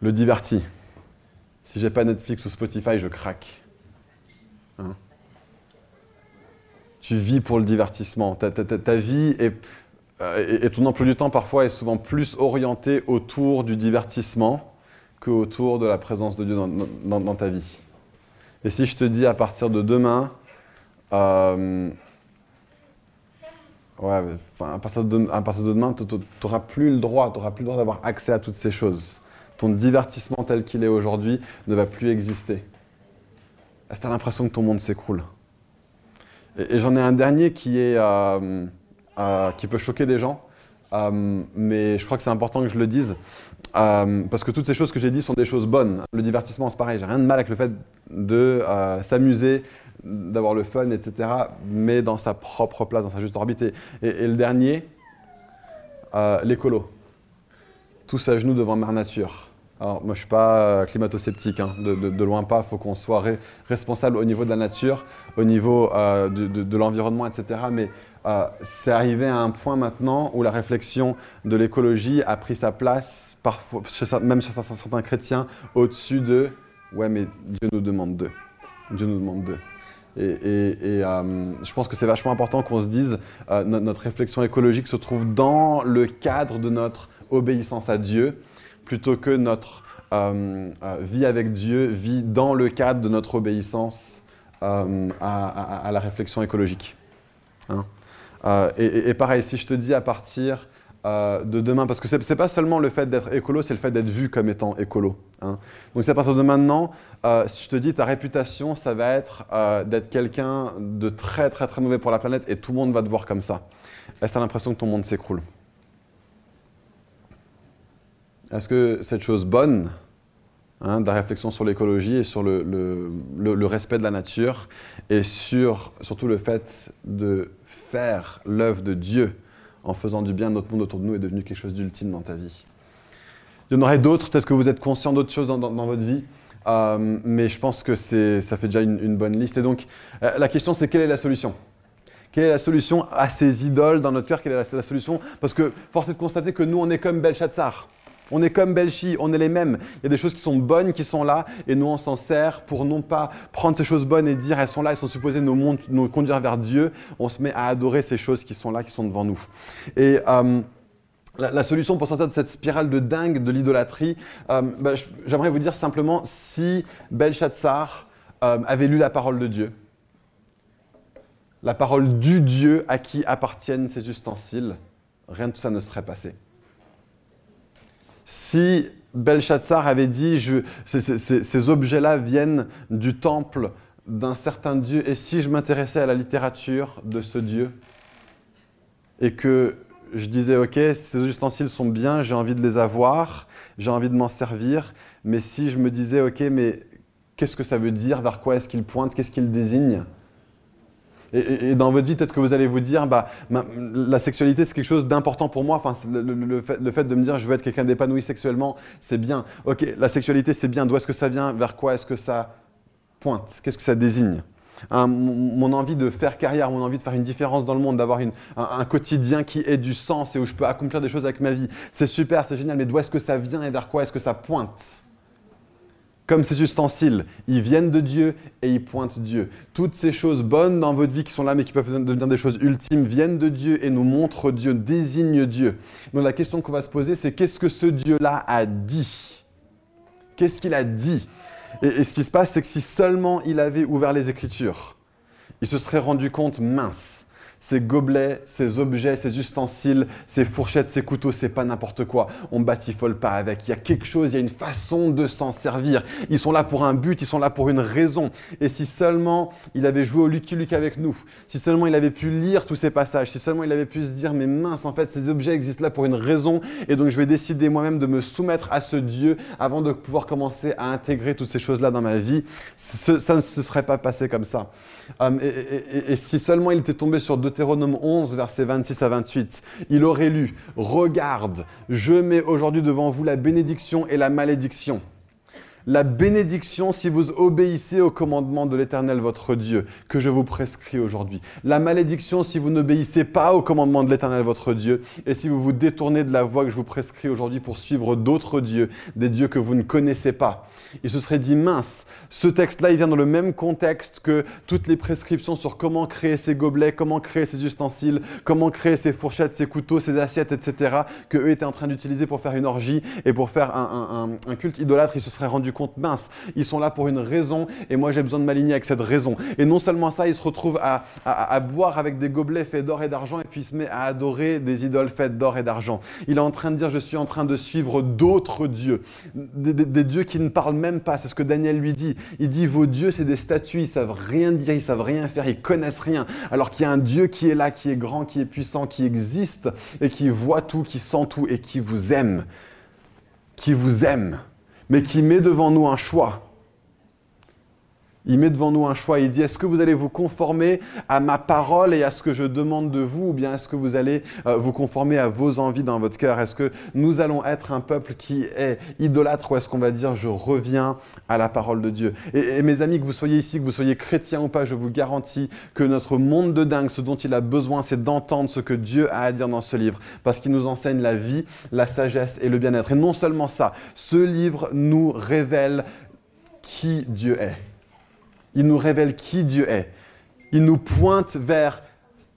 Le diverti. Si j'ai pas Netflix ou Spotify, je craque. Hein? Tu vis pour le divertissement. Ta, vie est, euh, et, ton emploi du temps parfois est souvent plus orienté autour du divertissement qu'autour de la présence de Dieu dans ta vie. Et si je te dis à partir de demain, euh, ouais, à, partir de, demain, tu n'auras plus le droit, plus le droit d'avoir accès à toutes ces choses. Ton divertissement tel qu'il est aujourd'hui ne va plus exister. Est-ce que tu as l'impression que ton monde s'écroule? Et, j'en ai un dernier qui, est, euh, euh, qui peut choquer des gens, euh, mais je crois que c'est important que je le dise, parce que toutes ces choses que j'ai dit sont des choses bonnes. Le divertissement, c'est pareil, j'ai rien de mal avec le fait de s'amuser, d'avoir le fun, etc., mais dans sa propre place, dans sa juste orbite. Et, le dernier, euh, l'écolo. Tous à genoux devant Mère Nature. Alors, moi, je ne suis pas euh, climato-sceptique, hein, de, loin pas. Il faut qu'on soit responsable au niveau de la nature, au niveau euh, de, l'environnement, etc. Mais c'est arrivé à un point maintenant où la réflexion de l'écologie a pris sa place, parfois, même chez certains chrétiens, au-dessus de Ouais, mais Dieu nous demande d'eux. Dieu nous demande d'eux. Et, euh, je pense que c'est vachement important qu'on se dise, euh, no- notre réflexion écologique se trouve dans le cadre de notre obéissance à Dieu, plutôt que notre euh, euh, vie avec Dieu vit dans le cadre de notre obéissance à, la réflexion écologique. Hein. Et pareil, si je te dis à partir euh, de demain, parce que c'est n'est pas seulement le fait d'être écolo, c'est le fait d'être vu comme étant écolo. hein. Donc c'est à partir de maintenant, euh, si je te dis ta réputation, ça va être euh, d'être quelqu'un de très très très mauvais pour la planète et tout le monde va te voir comme ça. Est-ce que tu as l'impression que ton monde s'écroule? Est-ce que cette chose bonne, hein, de la réflexion sur l'écologie et sur le, le- le- le respect de la nature, et sur surtout le fait de faire l'œuvre de Dieu en faisant du bien notre monde autour de nous est devenu quelque chose d'ultime dans ta vie Il y en aurait d'autres, peut-être que vous êtes conscient d'autres choses dans, votre vie, euh, mais je pense que ça fait déjà une, une bonne liste. Et donc, euh, la question c'est quelle est la solution? Quelle est la solution à ces idoles dans notre cœur? Quelle est la, la solution? Parce que force est de constater que nous, on est comme Belshazzar. On est comme Belchi, on est les mêmes. Il y a des choses qui sont bonnes qui sont là, et nous, on s'en sert pour non pas prendre ces choses bonnes et dire elles sont là, elles sont supposées nous, conduire vers Dieu. On se met à adorer ces choses qui sont là, qui sont devant nous. Et euh, la, solution pour sortir de cette spirale de dingue de l'idolâtrie, euh, bah, j'aimerais vous dire simplement si Belshazzar euh, avait lu la parole de Dieu, la parole du Dieu à qui appartiennent ces ustensiles, rien de tout ça ne serait passé. Si Belshazzar avait dit ces- ces objets-là viennent du temple d'un certain Dieu, et si je m'intéressais à la littérature de ce Dieu, et que je disais ok, ces ustensiles sont bien, j'ai envie de les avoir, j'ai envie de m'en servir, mais si je me disais ok, mais qu'est-ce que ça veut dire, vers quoi est-ce qu'il pointe, qu'est-ce qu'il désigne et, dans votre vie, peut-être que vous allez vous dire, bah, la sexualité, c'est quelque chose d'important pour moi. Enfin, le, fait, de me dire, je veux être quelqu'un d'épanoui sexuellement, c'est bien. Ok, la sexualité, c'est bien. D'où est-ce que ça vient? Vers quoi est-ce que ça pointe? Qu'est-ce que ça désigne? Hein, mon, envie de faire carrière, mon envie de faire une différence dans le monde, d'avoir un, un quotidien qui ait du sens et où je peux accomplir des choses avec ma vie, c'est super, c'est génial, mais d'où est-ce que ça vient et vers quoi est-ce que ça pointe? Comme ces ustensiles, ils viennent de Dieu et ils pointent Dieu. Toutes ces choses bonnes dans votre vie qui sont là mais qui peuvent devenir des choses ultimes viennent de Dieu et nous montrent Dieu, désignent Dieu. Donc la question qu'on va se poser, c'est qu'est-ce que ce Dieu-là a dit? Qu'est-ce qu'il a dit? Et, et ce qui se passe, c'est que si seulement il avait ouvert les Écritures, il se serait rendu compte, mince, ces gobelets, ces objets, ces ustensiles, ces fourchettes, ces couteaux, c'est pas n'importe quoi. On batifole pas avec. Il y a quelque chose, il y a une façon de s'en servir. Ils sont là pour un but, ils sont là pour une raison. Et si seulement il avait joué au Lucky Luke avec nous, si seulement il avait pu lire tous ces passages, si seulement il avait pu se dire, mais mince, en fait, ces objets existent là pour une raison, et donc je vais décider moi-même de me soumettre à ce Dieu avant de pouvoir commencer à intégrer toutes ces choses-là dans ma vie, ça ne se serait pas passé comme ça. Um, et, si seulement il était tombé sur Deutéronome 11, versets 26 à 28, il aurait lu Regarde, je mets aujourd'hui devant vous la bénédiction et la malédiction. La bénédiction si vous obéissez au commandement de l'Éternel votre Dieu que je vous prescris aujourd'hui. La malédiction si vous n'obéissez pas au commandement de l'Éternel votre Dieu et si vous vous détournez de la voie que je vous prescris aujourd'hui pour suivre d'autres dieux, des dieux que vous ne connaissez pas. Il se serait dit mince, ce texte-là, il vient dans le même contexte que toutes les prescriptions sur comment créer ces gobelets, comment créer ces ustensiles, comment créer ces fourchettes, ces couteaux, ces assiettes, etc., que eux étaient en train d'utiliser pour faire une orgie et pour faire un, culte idolâtre. Ils se seraient rendu compte, mince, ils sont là pour une raison et moi j'ai besoin de m'aligner avec cette raison. Et non seulement ça, ils se retrouvent à, boire avec des gobelets faits d'or et d'argent et puis il se met à adorer des idoles faites d'or et d'argent. Il est en train de dire, je suis en train de suivre d'autres dieux, des, des- des dieux qui ne parlent même pas. C'est ce que Daniel lui dit. Il dit, vos dieux, c'est des statues, ils savent rien dire, ils savent rien faire, ils connaissent rien. Alors qu'il y a un Dieu qui est là, qui est grand, qui est puissant, qui existe et qui voit tout, qui sent tout et qui vous aime. Qui vous aime, mais qui met devant nous un choix. Il met devant nous un choix. Il dit, est-ce que vous allez vous conformer à ma parole et à ce que je demande de vous, ou bien est-ce que vous allez euh, vous conformer à vos envies dans votre cœur? Est-ce que nous allons être un peuple qui est idolâtre, ou est-ce qu'on va dire, je reviens à la parole de Dieu? Et, et mes amis, que vous soyez ici, que vous soyez chrétiens ou pas, je vous garantis que notre monde de dingue, ce dont il a besoin, c'est d'entendre ce que Dieu a à dire dans ce livre, parce qu'il nous enseigne la vie, la sagesse et le bien-être. Et non seulement ça, ce livre nous révèle qui Dieu est. Il nous révèle qui Dieu est. Il nous pointe vers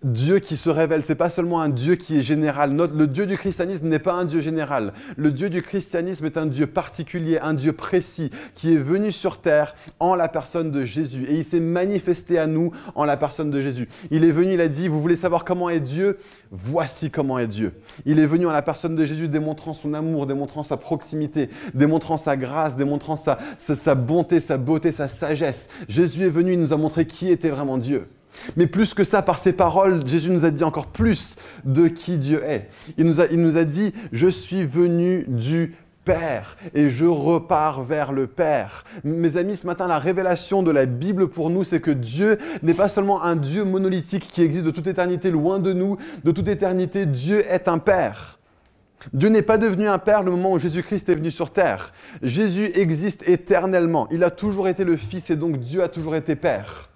Dieu qui se révèle. C'est pas seulement un Dieu qui est général. Le Dieu du christianisme n'est pas un Dieu général. Le Dieu du christianisme est un Dieu particulier, un Dieu précis, qui est venu sur terre en la personne de Jésus. Et il s'est manifesté à nous en la personne de Jésus. Il est venu, il a dit, vous voulez savoir comment est Dieu? Voici comment est Dieu. Il est venu en la personne de Jésus, démontrant son amour, démontrant sa proximité, démontrant sa grâce, démontrant sa, sa bonté, sa beauté, sa sagesse. Jésus est venu, il nous a montré qui était vraiment Dieu. Mais plus que ça, par ses paroles, Jésus nous a dit encore plus de qui Dieu est. Il nous a, il nous a dit, je suis venu du Père et je repars vers le Père. Mes amis, ce matin, la révélation de la Bible pour nous, c'est que Dieu n'est pas seulement un Dieu monolithique qui existe de toute éternité loin de nous, de toute éternité, Dieu est un Père. Dieu n'est pas devenu un Père le moment où Jésus-Christ est venu sur terre. Jésus existe éternellement. Il a toujours été le Fils et donc Dieu a toujours été Père.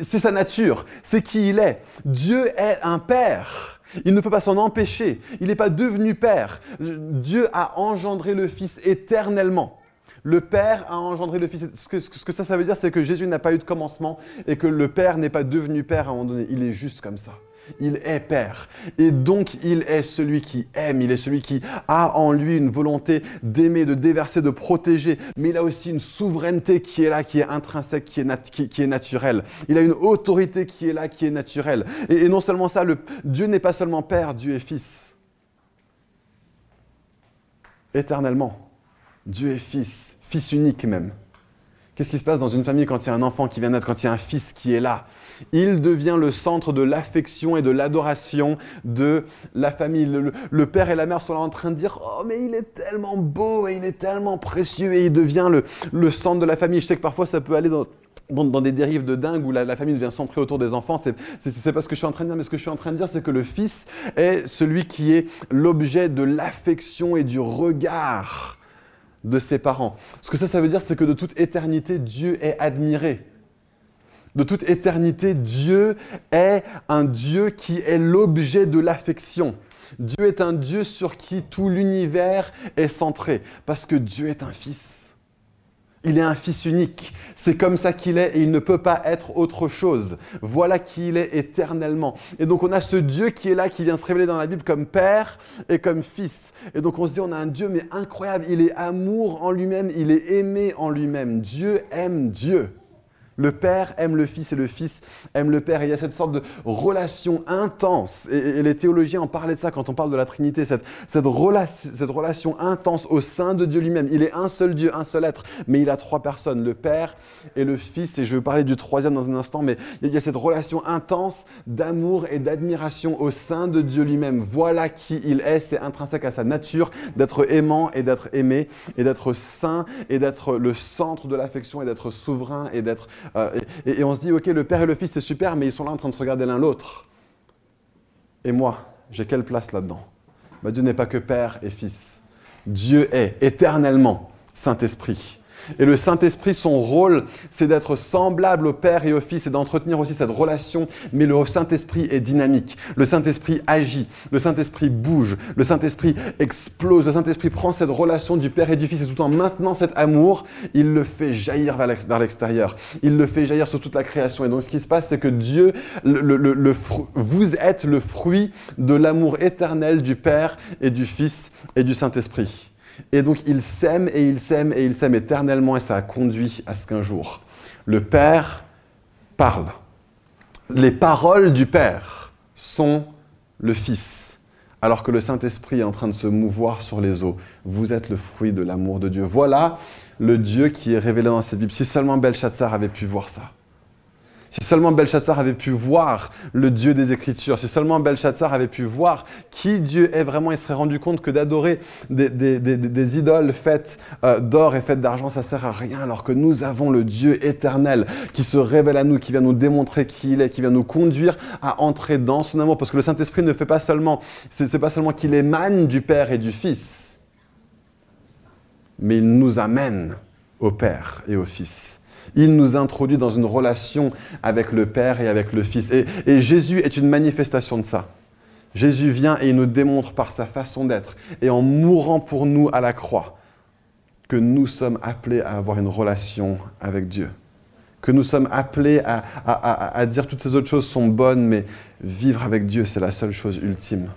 C'est sa nature, c'est qui il est. Dieu est un Père. Il ne peut pas s'en empêcher. Il n'est pas devenu Père. Dieu a engendré le Fils éternellement. Le Père a engendré le Fils. Ce que, ça, ça veut dire, c'est que Jésus n'a pas eu de commencement et que le Père n'est pas devenu Père à un moment donné. Il est juste comme ça. Il est Père. Et donc, il est celui qui aime, il est celui qui a en lui une volonté d'aimer, de déverser, de protéger. Mais il a aussi une souveraineté qui est là, qui est intrinsèque, qui est, naturelle. Il a une autorité qui est là, qui est naturelle. Et, et non seulement ça, le- Dieu n'est pas seulement Père, Dieu est Fils. Éternellement. Dieu est Fils, Fils unique même. Qu'est-ce qui se passe dans une famille quand il y a un enfant qui vient naître, quand il y a un fils qui est là? Il devient le centre de l'affection et de l'adoration de la famille. Le, père et la mère sont là en train de dire Oh, mais il est tellement beau et il est tellement précieux et il devient le, centre de la famille. Je sais que parfois ça peut aller dans, des dérives de dingue où la, la famille devient centrée autour des enfants. C'est pas ce que je suis en train de dire, mais ce que je suis en train de dire, c'est que le fils est celui qui est l'objet de l'affection et du regard de ses parents. Ce que ça, ça veut dire, c'est que de toute éternité, Dieu est admiré. De toute éternité, Dieu est un Dieu qui est l'objet de l'affection. Dieu est un Dieu sur qui tout l'univers est centré, parce que Dieu est un fils. Il est un fils unique. C'est comme ça qu'il est et il ne peut pas être autre chose. Voilà qui il est éternellement. Et donc on a ce Dieu qui est là, qui vient se révéler dans la Bible comme Père et comme Fils. Et donc on se dit, on a un Dieu mais incroyable. Il est amour en lui-même, il est aimé en lui-même. Dieu aime Dieu. Le Père aime le Fils et le Fils aime le Père. Et il y a cette sorte de relation intense. Et, les théologiens en parlaient de ça quand on parle de la Trinité, cette, cette, cette relation intense au sein de Dieu lui-même. Il est un seul Dieu, un seul être, mais il a trois personnes, le Père et le Fils. Et je vais parler du troisième dans un instant, mais il y a cette relation intense d'amour et d'admiration au sein de Dieu lui-même. Voilà qui il est, c'est intrinsèque à sa nature d'être aimant et d'être aimé, et d'être saint, et d'être le centre de l'affection, et d'être souverain, et d'être... euh, et, on se dit, ok, le Père et le Fils, c'est super, mais ils sont là en train de se regarder l'un l'autre. Et moi, j'ai quelle place là-dedans? Bah, Dieu n'est pas que Père et Fils. Dieu est éternellement Saint-Esprit. Et le Saint-Esprit, son rôle, c'est d'être semblable au Père et au Fils et d'entretenir aussi cette relation. Mais le Saint-Esprit est dynamique. Le Saint-Esprit agit. Le Saint-Esprit bouge. Le Saint-Esprit explose. Le Saint-Esprit prend cette relation du Père et du Fils et tout en maintenant cet amour, il le fait jaillir vers l'ex- vers l'extérieur. Il le fait jaillir sur toute la création. Et donc ce qui se passe, c'est que Dieu, vous êtes le fruit de l'amour éternel du Père et du Fils et du Saint-Esprit. Et donc il s'aime et il s'aime et il s'aime éternellement et ça a conduit à ce qu'un jour, le Père parle. Les paroles du Père sont le Fils, alors que le Saint-Esprit est en train de se mouvoir sur les eaux. Vous êtes le fruit de l'amour de Dieu. Voilà le Dieu qui est révélé dans cette Bible. Si seulement Belshazzar avait pu voir ça. Si seulement Belshazzar avait pu voir le Dieu des Écritures, si seulement Belshazzar avait pu voir qui Dieu est vraiment, il serait rendu compte que d'adorer des, idoles faites euh, d'or et faites d'argent, ça sert à rien, alors que nous avons le Dieu éternel qui se révèle à nous, qui vient nous démontrer qui il est, qui vient nous conduire à entrer dans son amour. Parce que le Saint-Esprit ne fait pas seulement, c'est pas seulement qu'il émane du Père et du Fils, mais il nous amène au Père et au Fils. Il nous introduit dans une relation avec le Père et avec le Fils. Et, Jésus est une manifestation de ça. Jésus vient et il nous démontre par sa façon d'être et en mourant pour nous à la croix que nous sommes appelés à avoir une relation avec Dieu. Que nous sommes appelés à- à dire toutes ces autres choses sont bonnes, mais vivre avec Dieu, c'est la seule chose ultime.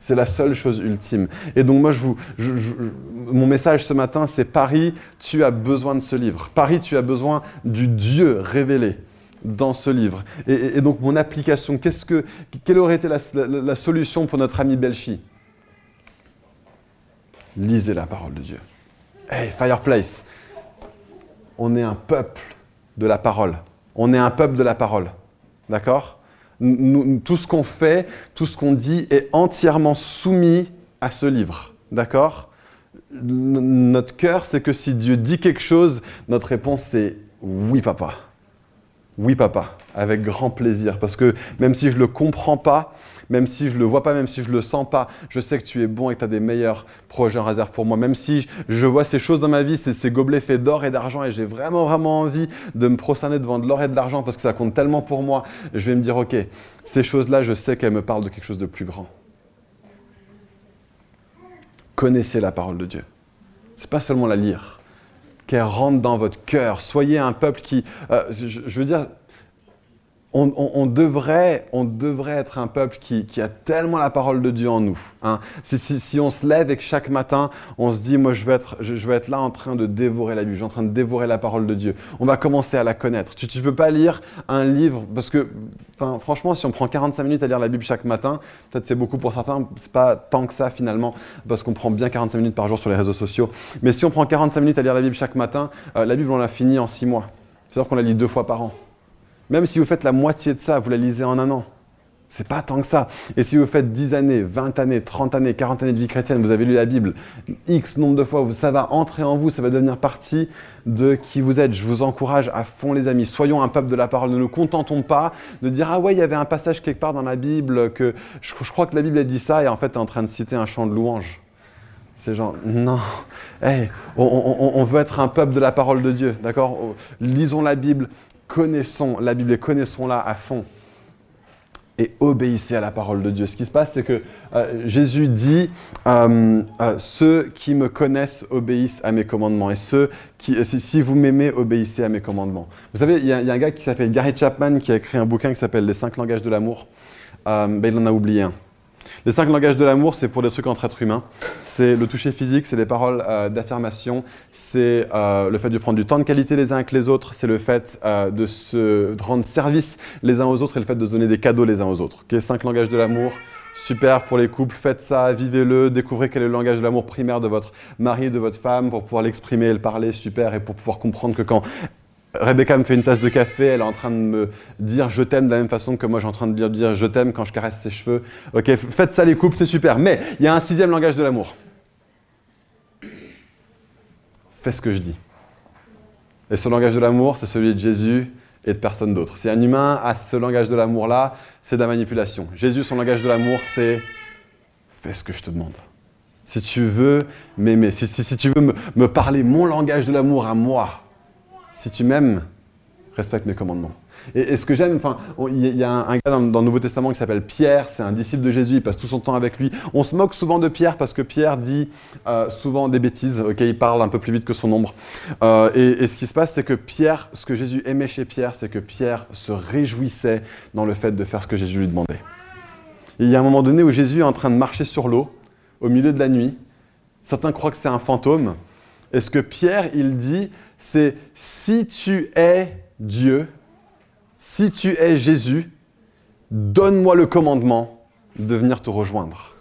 C'est la seule chose ultime. Et donc moi, je vous, mon message ce matin, c'est Paris, tu as besoin de ce livre. Paris, tu as besoin du Dieu révélé dans ce livre. Et, donc mon application, qu'est-ce que, quelle aurait été la, la- la solution pour notre ami Belchi? Lisez la parole de Dieu. Hey, Fireplace, on est un peuple de la parole. On est un peuple de la parole. D'accord? Tout ce qu'on fait, tout ce qu'on dit est entièrement soumis à ce livre. D'accord? Notre cœur, c'est que si Dieu dit quelque chose, notre réponse c'est oui papa. Oui papa, avec grand plaisir. Parce que même si je ne le comprends pas, même si je ne le vois pas, même si je ne le sens pas, je sais que tu es bon et que tu as des meilleurs projets en réserve pour moi. Même si je vois ces choses dans ma vie, ces, ces gobelets faits d'or et d'argent, et j'ai vraiment, vraiment envie de me prosterner devant de l'or et de l'argent parce que ça compte tellement pour moi, je vais me dire, ok, ces choses-là, je sais qu'elles me parlent de quelque chose de plus grand. Connaissez la parole de Dieu. C'est pas seulement la lire, qu'elle rentre dans votre cœur. Soyez un peuple qui, euh, je, je veux dire, on, devrait, on devrait être un peuple qui, a tellement la parole de Dieu en nous. hein. Si, on se lève et que chaque matin, on se dit, moi je vais, être, là en train de dévorer la Bible, je suis en train de dévorer la parole de Dieu. On va commencer à la connaître. Tu ne peux pas lire un livre, parce que franchement, si on prend 45 minutes à lire la Bible chaque matin, peut-être c'est beaucoup pour certains, c'est pas tant que ça finalement, parce qu'on prend bien 45 minutes par jour sur les réseaux sociaux. Mais si on prend 45 minutes à lire la Bible chaque matin, euh, la Bible on l'a finie en 6 mois. C'est-à-dire qu'on la lit deux fois par an. Même si vous faites la moitié de ça, vous la lisez en un an. C'est pas tant que ça. Et si vous faites 10 années, 20 années, 30 années, 40 années de vie chrétienne, vous avez lu la Bible X nombre de fois, ça va entrer en vous, ça va devenir partie de qui vous êtes. Je vous encourage à fond les amis, soyons un peuple de la parole. Ne nous contentons pas de dire ah ouais, il y avait un passage quelque part dans la Bible que je, crois que la Bible a dit ça et en fait tu es en train de citer un chant de louange. C'est genre, non, Hey, on- on veut être un peuple de la parole de Dieu, d'accord? Lisons la Bible, connaissons la Bible et connaissons-la à fond. Et obéissez à la parole de Dieu. Ce qui se passe, c'est que euh, Jésus dit euh, euh, Ceux qui me connaissent obéissent à mes commandements. Et ceux qui, si, vous m'aimez, obéissez à mes commandements. Vous savez, il y, a un gars qui s'appelle Gary Chapman qui a écrit un bouquin qui s'appelle Les cinq langages de l'amour. Ben, il en a oublié un. Les cinq langages de l'amour, c'est pour des trucs entre êtres humains. C'est le toucher physique, c'est les paroles euh, d'affirmation, c'est euh, le fait de prendre du temps de qualité les uns avec les autres, c'est le fait euh, de se rendre service les uns aux autres et le fait de donner des cadeaux les uns aux autres. Ok, cinq langages de l'amour, super pour les couples, faites ça, vivez-le, découvrez quel est le langage de l'amour primaire de votre mari de votre femme pour pouvoir l'exprimer et le parler, super, et pour pouvoir comprendre que quand Rebecca me fait une tasse de café, elle est en train de me dire je t'aime de la même façon que moi j'ai en train de dire, je t'aime quand je caresse ses cheveux. Ok, faites ça les couples, c'est super. Mais il y a un sixième langage de l'amour. Fais ce que je dis. Et ce langage de l'amour, c'est celui de Jésus et de personne d'autre. Si un humain a ce langage de l'amour-là, c'est de la manipulation. Jésus, son langage de l'amour, c'est fais ce que je te demande. Si tu veux m'aimer, si, tu veux me parler mon langage de l'amour à moi, si tu m'aimes, respecte mes commandements. Et, ce que j'aime, enfin, il y, a- un, gars dans, le Nouveau Testament qui s'appelle Pierre, c'est un disciple de Jésus, il passe tout son temps avec lui. On se moque souvent de Pierre parce que Pierre dit euh, souvent des bêtises, ok, il parle un peu plus vite que son ombre. Euh, et, ce qui se passe, c'est que Pierre, ce que Jésus aimait chez Pierre, c'est que Pierre se réjouissait dans le fait de faire ce que Jésus lui demandait. Il y a un moment donné où Jésus est en train de marcher sur l'eau, au milieu de la nuit. Certains croient que c'est un fantôme. Et ce que Pierre, il dit, c'est si tu es Dieu, si tu es Jésus, donne-moi le commandement de venir te rejoindre.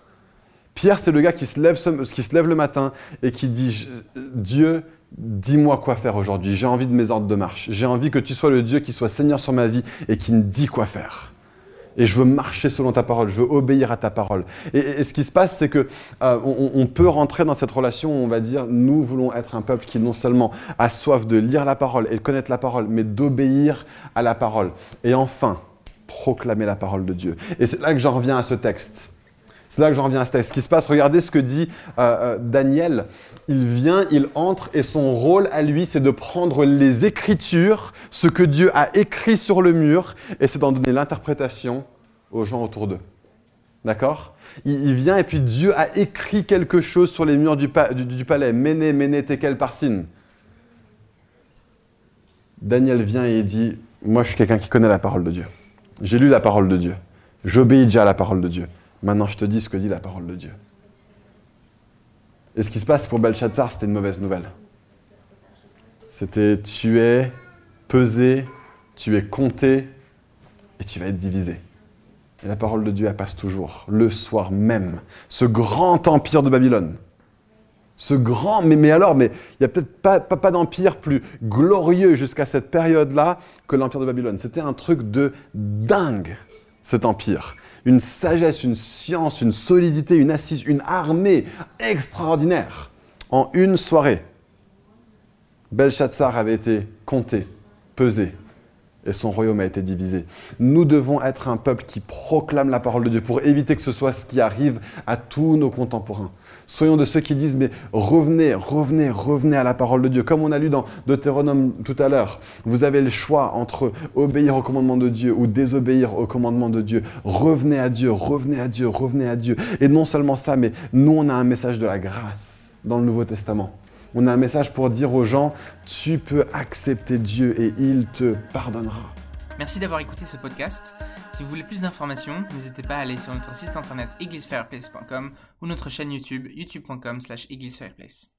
Pierre, c'est le gars qui se, lève le matin et qui dit Dieu, dis-moi quoi faire aujourd'hui. J'ai envie de mes ordres de marche. J'ai envie que tu sois le Dieu qui soit Seigneur sur ma vie et qui me dit quoi faire. Et je veux marcher selon ta parole, je veux obéir à ta parole. Et, ce qui se passe, c'est que euh, on, on peut rentrer dans cette relation où on va dire nous voulons être un peuple qui non seulement a soif de lire la parole et de connaître la parole, mais d'obéir à la parole. Et enfin, proclamer la parole de Dieu. Et c'est là que j'en reviens à ce texte. C'est là que j'en reviens à ce texte. Qui se passe, regardez ce que dit euh, euh, Daniel. Il vient, il entre, et son rôle à lui, c'est de prendre les Écritures, ce que Dieu a écrit sur le mur, et c'est d'en donner l'interprétation aux gens autour d'eux. D'accord? Il, vient, et puis Dieu a écrit quelque chose sur les murs du, pa- du- du palais. Méné, Méné, Tekel, Parsin. Daniel vient et dit Moi, je suis quelqu'un qui connaît la parole de Dieu. J'ai lu la parole de Dieu. J'obéis déjà à la parole de Dieu. Maintenant, je te dis ce que dit la parole de Dieu. Et ce qui se passe pour Belshazzar, c'était une mauvaise nouvelle. C'était tu es pesé, tu es compté et tu vas être divisé. Et la parole de Dieu, elle passe toujours, le soir même. Ce grand empire de Babylone. Ce grand, mais, alors, mais il n'y a peut-être pas, pas, pas d'empire plus glorieux jusqu'à cette période-là que l'empire de Babylone. C'était un truc de dingue, cet empire. Une sagesse, une science, une solidité, une assise, une armée extraordinaire. En une soirée, Belshazzar avait été compté, pesé, et son royaume a été divisé. Nous devons être un peuple qui proclame la parole de Dieu pour éviter que ce soit ce qui arrive à tous nos contemporains. Soyons de ceux qui disent, mais revenez, revenez, revenez à la parole de Dieu. Comme on a lu dans Deutéronome tout à l'heure, vous avez le choix entre obéir au commandement de Dieu ou désobéir au commandement de Dieu. Revenez à Dieu, revenez à Dieu, revenez à Dieu. Et non seulement ça, mais nous, on a un message de la grâce dans le Nouveau Testament. On a un message pour dire aux gens, tu peux accepter Dieu et il te pardonnera. Merci d'avoir écouté ce podcast. Si vous voulez plus d'informations, n'hésitez pas à aller sur notre site internet églisefireplace.com ou notre chaîne YouTube youtube.com slash églisefireplace.